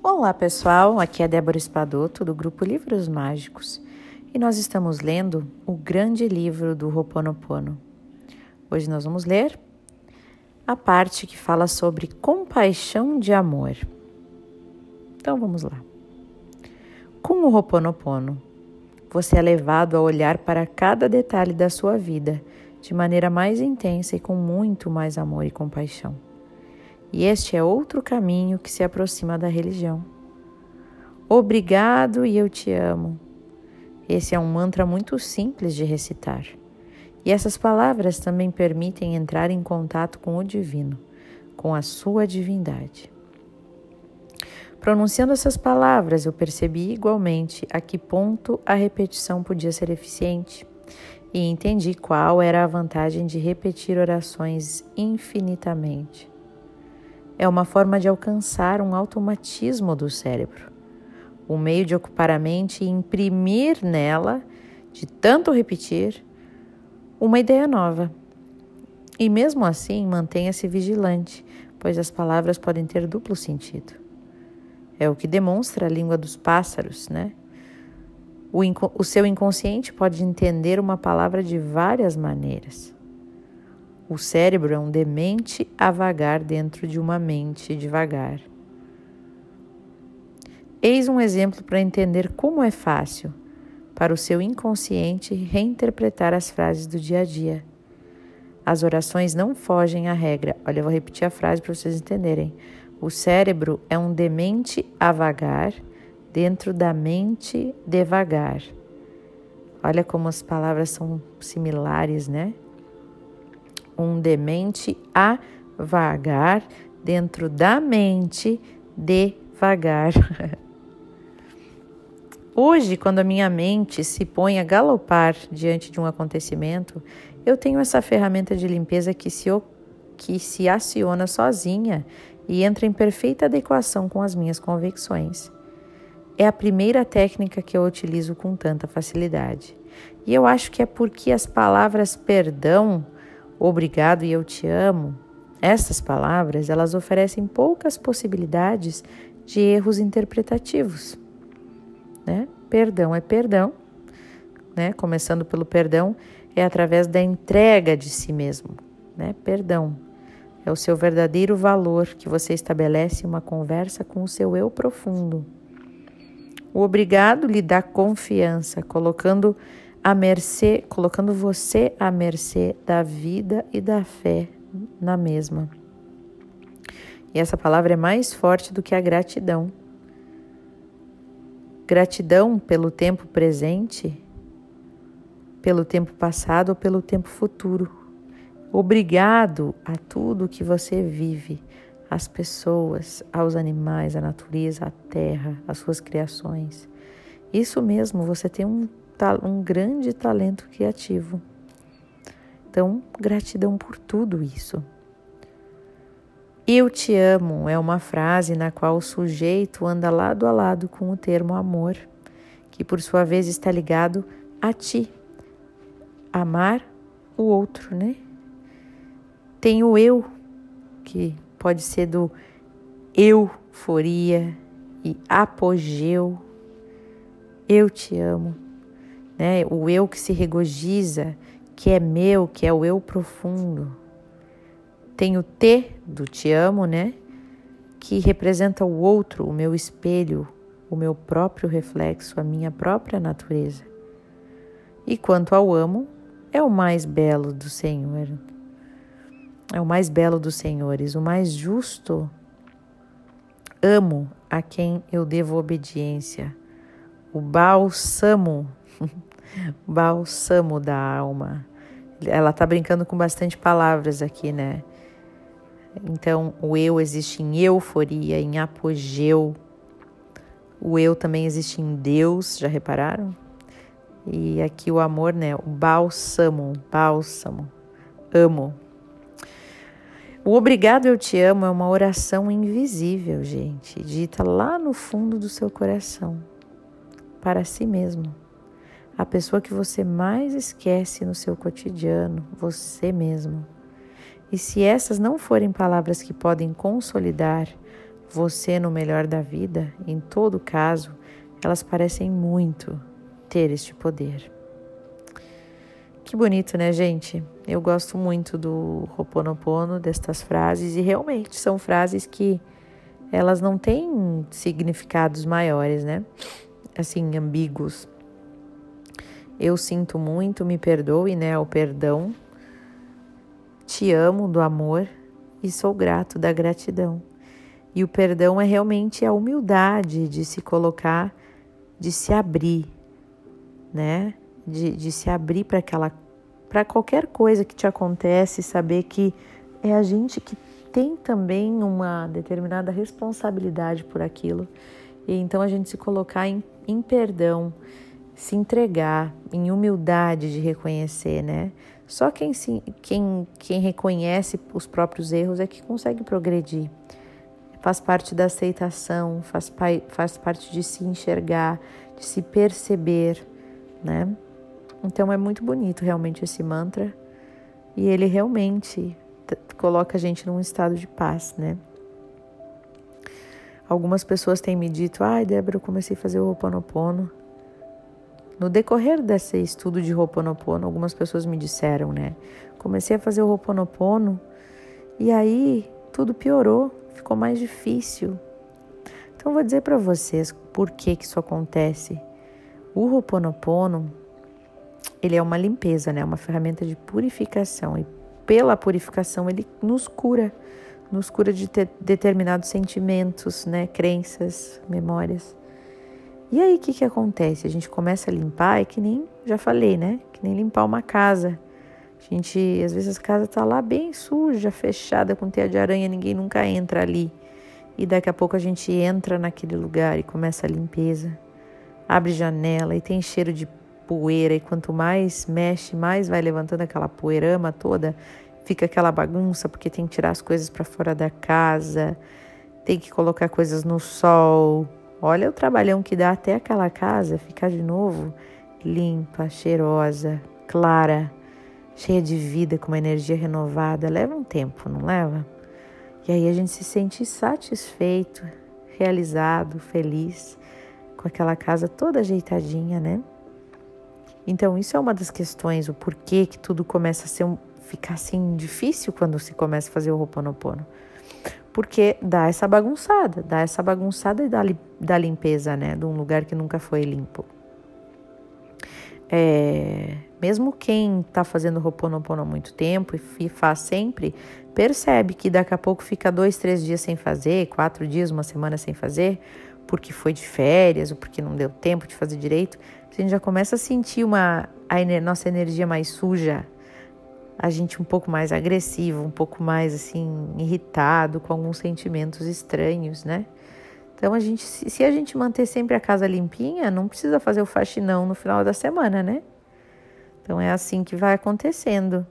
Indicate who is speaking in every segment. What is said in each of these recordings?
Speaker 1: Olá pessoal, aqui é Débora Espadoto do grupo Livros Mágicos e nós estamos lendo o grande livro do Ho'oponopono. Hoje nós vamos ler a parte que fala sobre compaixão de amor. Então vamos lá. Com o Ho'oponopono, você é levado a olhar para cada detalhe da sua vida de maneira mais intensa e com muito mais amor e compaixão. E este é outro caminho que se aproxima da religião. Obrigado e eu te amo. Esse é um mantra muito simples de recitar. E essas palavras também permitem entrar em contato com o divino, com a sua divindade. Pronunciando essas palavras, eu percebi igualmente a que ponto a repetição podia ser eficiente e entendi qual era a vantagem de repetir orações infinitamente é uma forma de alcançar um automatismo do cérebro, um meio de ocupar a mente e imprimir nela, de tanto repetir, uma ideia nova. E mesmo assim, mantenha-se vigilante, pois as palavras podem ter duplo sentido. É o que demonstra a língua dos pássaros, né? O, o seu inconsciente pode entender uma palavra de várias maneiras. O cérebro é um demente a vagar dentro de uma mente devagar. Eis um exemplo para entender como é fácil para o seu inconsciente reinterpretar as frases do dia a dia. As orações não fogem à regra. Olha, eu vou repetir a frase para vocês entenderem. O cérebro é um demente a vagar dentro da mente devagar. Olha como as palavras são similares, né? Um demente a vagar dentro da mente devagar. Hoje, quando a minha mente se põe a galopar diante de um acontecimento, eu tenho essa ferramenta de limpeza que se, que se aciona sozinha e entra em perfeita adequação com as minhas convicções. É a primeira técnica que eu utilizo com tanta facilidade. E eu acho que é porque as palavras perdão obrigado e eu te amo, essas palavras, elas oferecem poucas possibilidades de erros interpretativos, né? Perdão é perdão, né? Começando pelo perdão, é através da entrega de si mesmo, né? Perdão é o seu verdadeiro valor que você estabelece uma conversa com o seu eu profundo. O obrigado lhe dá confiança, colocando à mercê, colocando você à mercê da vida e da fé na mesma. E essa palavra é mais forte do que a gratidão. Gratidão pelo tempo presente, pelo tempo passado ou pelo tempo futuro. Obrigado a tudo que você vive, às pessoas, aos animais, à natureza, à terra, às suas criações. Isso mesmo, você tem um um grande talento criativo. Então, gratidão por tudo isso. Eu te amo é uma frase na qual o sujeito anda lado a lado com o termo amor, que por sua vez está ligado a ti. Amar o outro, né? Tem o eu, que pode ser do euforia e apogeu. Eu te amo né? O eu que se regozija, que é meu, que é o eu profundo. Tem o T do te amo, né? Que representa o outro, o meu espelho, o meu próprio reflexo, a minha própria natureza. E quanto ao amo, é o mais belo do Senhor. É o mais belo dos senhores, o mais justo. Amo a quem eu devo obediência. O bálsamo Bálsamo da alma. Ela está brincando com bastante palavras aqui, né? Então, o eu existe em euforia, em apogeu. O eu também existe em Deus, já repararam? E aqui o amor, né? O bálsamo, bálsamo. Amo. O obrigado eu te amo é uma oração invisível, gente, dita lá no fundo do seu coração, para si mesmo a pessoa que você mais esquece no seu cotidiano, você mesmo. E se essas não forem palavras que podem consolidar, você no melhor da vida, em todo caso, elas parecem muito ter este poder. Que bonito, né, gente? Eu gosto muito do Ho'oponopono, destas frases, e realmente são frases que elas não têm significados maiores, né? Assim, ambíguos. Eu sinto muito, me perdoe, né? O perdão. Te amo do amor e sou grato da gratidão. E o perdão é realmente a humildade de se colocar, de se abrir, né? De, de se abrir para aquela para qualquer coisa que te acontece, saber que é a gente que tem também uma determinada responsabilidade por aquilo. E então a gente se colocar em, em perdão, se entregar, em humildade de reconhecer, né? Só quem, se, quem, quem reconhece os próprios erros é que consegue progredir. Faz parte da aceitação, faz, faz parte de se enxergar, de se perceber, né? Então é muito bonito realmente esse mantra e ele realmente coloca a gente num estado de paz, né? Algumas pessoas têm me dito: "Ai, Débora, eu comecei a fazer o Ho'oponopono". No decorrer desse estudo de Ho'oponopono, algumas pessoas me disseram, né? Comecei a fazer o Ho'oponopono e aí tudo piorou, ficou mais difícil. Então vou dizer para vocês por que que isso acontece. O Ho'oponopono ele é uma limpeza, né? Uma ferramenta de purificação e pela purificação ele nos cura, nos cura de determinados sentimentos, né? Crenças, memórias. E aí o que que acontece? A gente começa a limpar, é que nem já falei, né? Que nem limpar uma casa. A gente, às vezes a casa tá lá bem suja, fechada com teia de aranha, ninguém nunca entra ali. E daqui a pouco a gente entra naquele lugar e começa a limpeza. Abre janela e tem cheiro de poeira e quanto mais mexe, mais vai levantando aquela poeirama toda, fica aquela bagunça porque tem que tirar as coisas para fora da casa, tem que colocar coisas no sol. Olha o trabalhão que dá até aquela casa ficar de novo limpa, cheirosa, clara, cheia de vida, com uma energia renovada. Leva um tempo, não leva? E aí a gente se sente satisfeito, realizado, feliz com aquela casa toda ajeitadinha, né? Então, isso é uma das questões, o porquê que tudo começa a ser um, ficar assim difícil quando se começa a fazer o Ho'oponopono. Porque dá essa bagunçada, dá essa bagunçada e dá, dá limpeza, né, de um lugar que nunca foi limpo. É, mesmo quem está fazendo Ho'oponopono há muito tempo e faz sempre, percebe que daqui a pouco fica dois, três dias sem fazer, quatro dias, uma semana sem fazer, porque foi de férias ou porque não deu tempo de fazer direito, a gente já começa a sentir uma, a nossa energia mais suja, a gente um pouco mais agressivo, um pouco mais assim irritado, com alguns sentimentos estranhos, né? Então a gente, se a gente manter sempre a casa limpinha, não precisa fazer o faxinão no final da semana, né? Então é assim que vai acontecendo.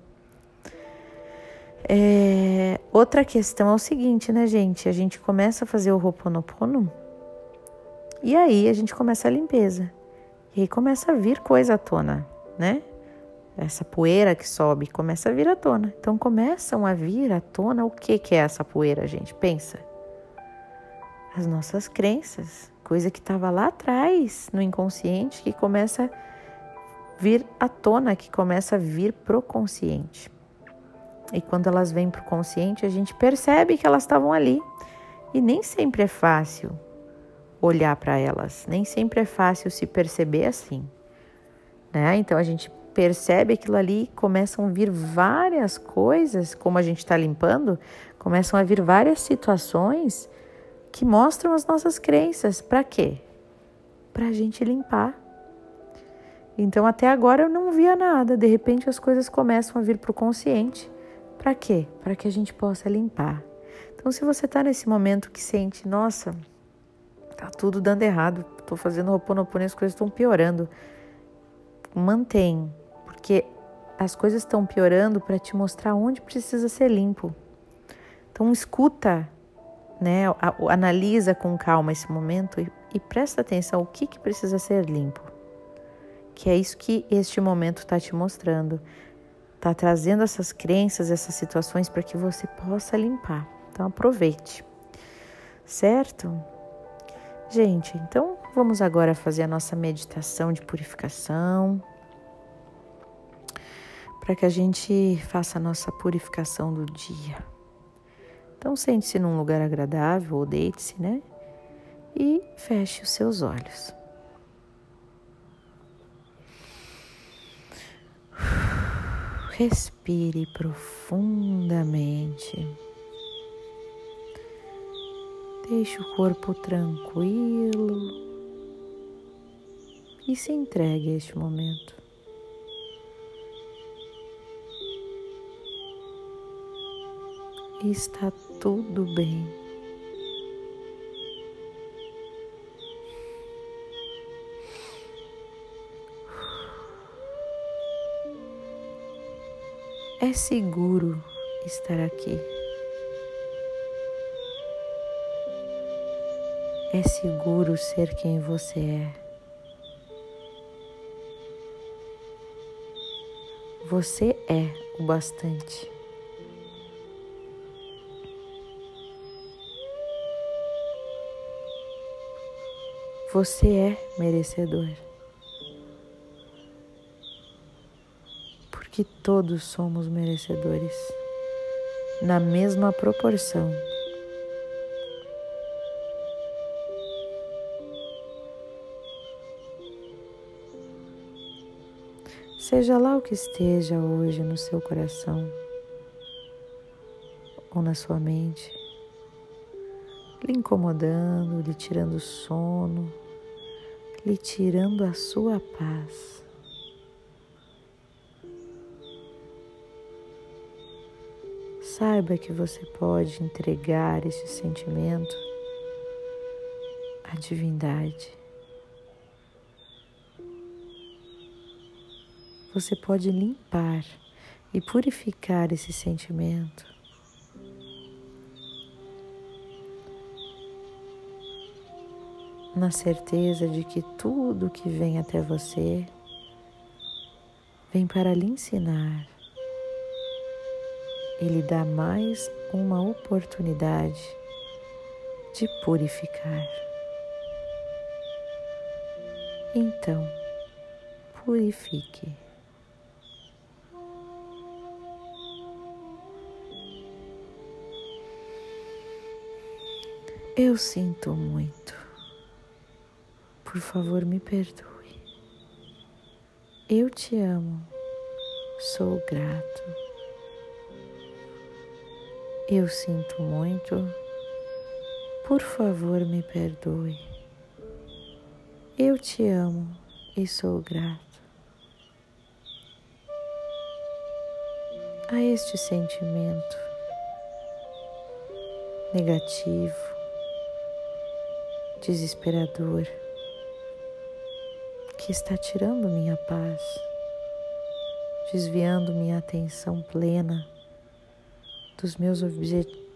Speaker 1: É, outra questão é o seguinte, né, gente? A gente começa a fazer o Ho'oponopono e aí a gente começa a limpeza. E aí começa a vir coisa à tona, né? Essa poeira que sobe começa a vir à tona. Então começam a vir à tona o que, que é essa poeira, gente? Pensa. As nossas crenças, coisa que estava lá atrás no inconsciente que começa a vir à tona, que começa a vir pro consciente. E quando elas vêm pro consciente, a gente percebe que elas estavam ali. E nem sempre é fácil olhar para elas. Nem sempre é fácil se perceber assim. Né? Então a gente percebe aquilo ali, começam a vir várias coisas, como a gente está limpando, começam a vir várias situações que mostram as nossas crenças. Para quê? Para a gente limpar. Então até agora eu não via nada, de repente as coisas começam a vir para o consciente. Para quê? Para que a gente possa limpar. Então, se você está nesse momento que sente, nossa, Tá tudo dando errado. Tô fazendo Ho'oponopono e as coisas estão piorando. Mantém, porque as coisas estão piorando para te mostrar onde precisa ser limpo. Então escuta, né? Analisa com calma esse momento e, e presta atenção o que, que precisa ser limpo. Que é isso que este momento está te mostrando. Está trazendo essas crenças, essas situações para que você possa limpar. Então aproveite. Certo? Gente, então vamos agora fazer a nossa meditação de purificação. Para que a gente faça a nossa purificação do dia. Então sente-se num lugar agradável ou deite-se, né? E feche os seus olhos. Respire profundamente. Deixe o corpo tranquilo e se entregue a este momento. Está tudo bem. É seguro estar aqui. É seguro ser quem você é. Você é o bastante. Você é merecedor. Porque todos somos merecedores, na mesma proporção. Seja lá o que esteja hoje no seu coração ou na sua mente, lhe incomodando, lhe tirando sono, lhe tirando a sua paz. Saiba que você pode entregar esse sentimento à divindade. Você pode limpar e purificar esse sentimento. Na certeza de que tudo que vem até você vem para lhe ensinar e lhe dar mais uma oportunidade de purificar. Então, purifique. Eu sinto muito. Por favor, me perdoe. Eu te amo. Sou grato. Eu sinto muito. Por favor, me perdoe. Eu te amo e sou grato. A este sentimento negativo, desesperador que está tirando minha paz, desviando minha atenção plena dos meus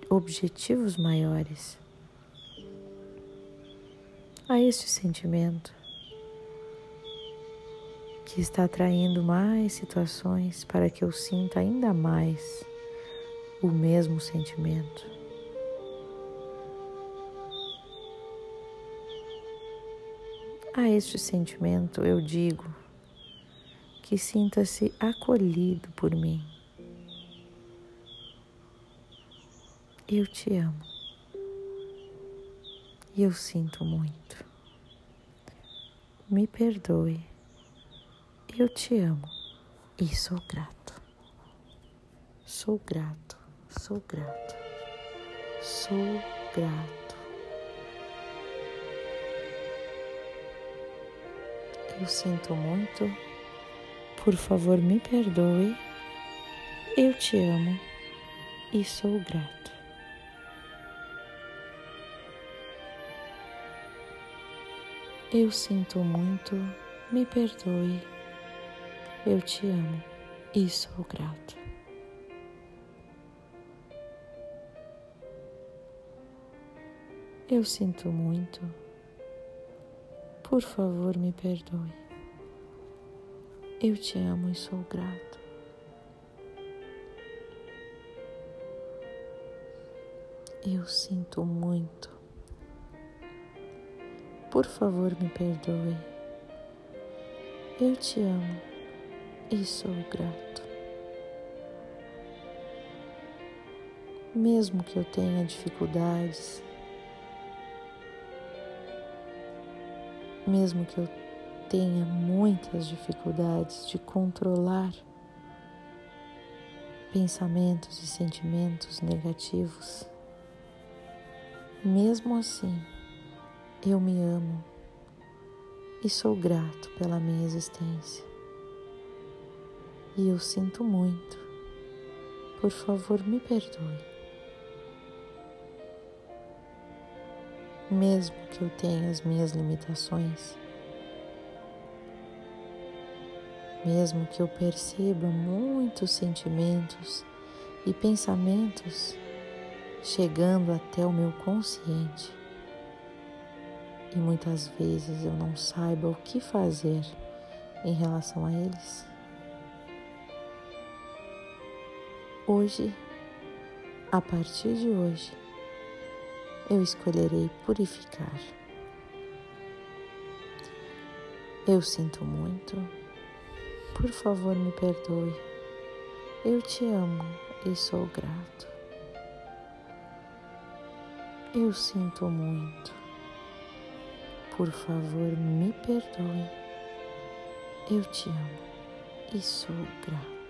Speaker 1: objetivos maiores. A este sentimento que está atraindo mais situações para que eu sinta ainda mais o mesmo sentimento. A este sentimento eu digo que sinta-se acolhido por mim. Eu te amo e eu sinto muito. Me perdoe, eu te amo e sou grato. Sou grato, sou grato, sou grato. Eu sinto muito. Por favor, me perdoe. Eu te amo e sou grato. Eu sinto muito. Me perdoe. Eu te amo e sou grato. Eu sinto muito. Por favor, me perdoe. Eu te amo e sou grato. Eu sinto muito. Por favor, me perdoe. Eu te amo e sou grato. Mesmo que eu tenha dificuldades, mesmo que eu tenha muitas dificuldades de controlar pensamentos e sentimentos negativos, mesmo assim, eu me amo e sou grato pela minha existência. E eu sinto muito. Por favor, me perdoe. Mesmo que eu tenha as minhas limitações, mesmo que eu perceba muitos sentimentos e pensamentos chegando até o meu consciente. E muitas vezes eu não saiba o que fazer em relação a eles. Hoje, a partir de hoje, eu escolherei purificar. Eu sinto muito. Por favor, me perdoe. Eu te amo e sou grato. Eu sinto muito. Por favor, me perdoe. Eu te amo e sou grato.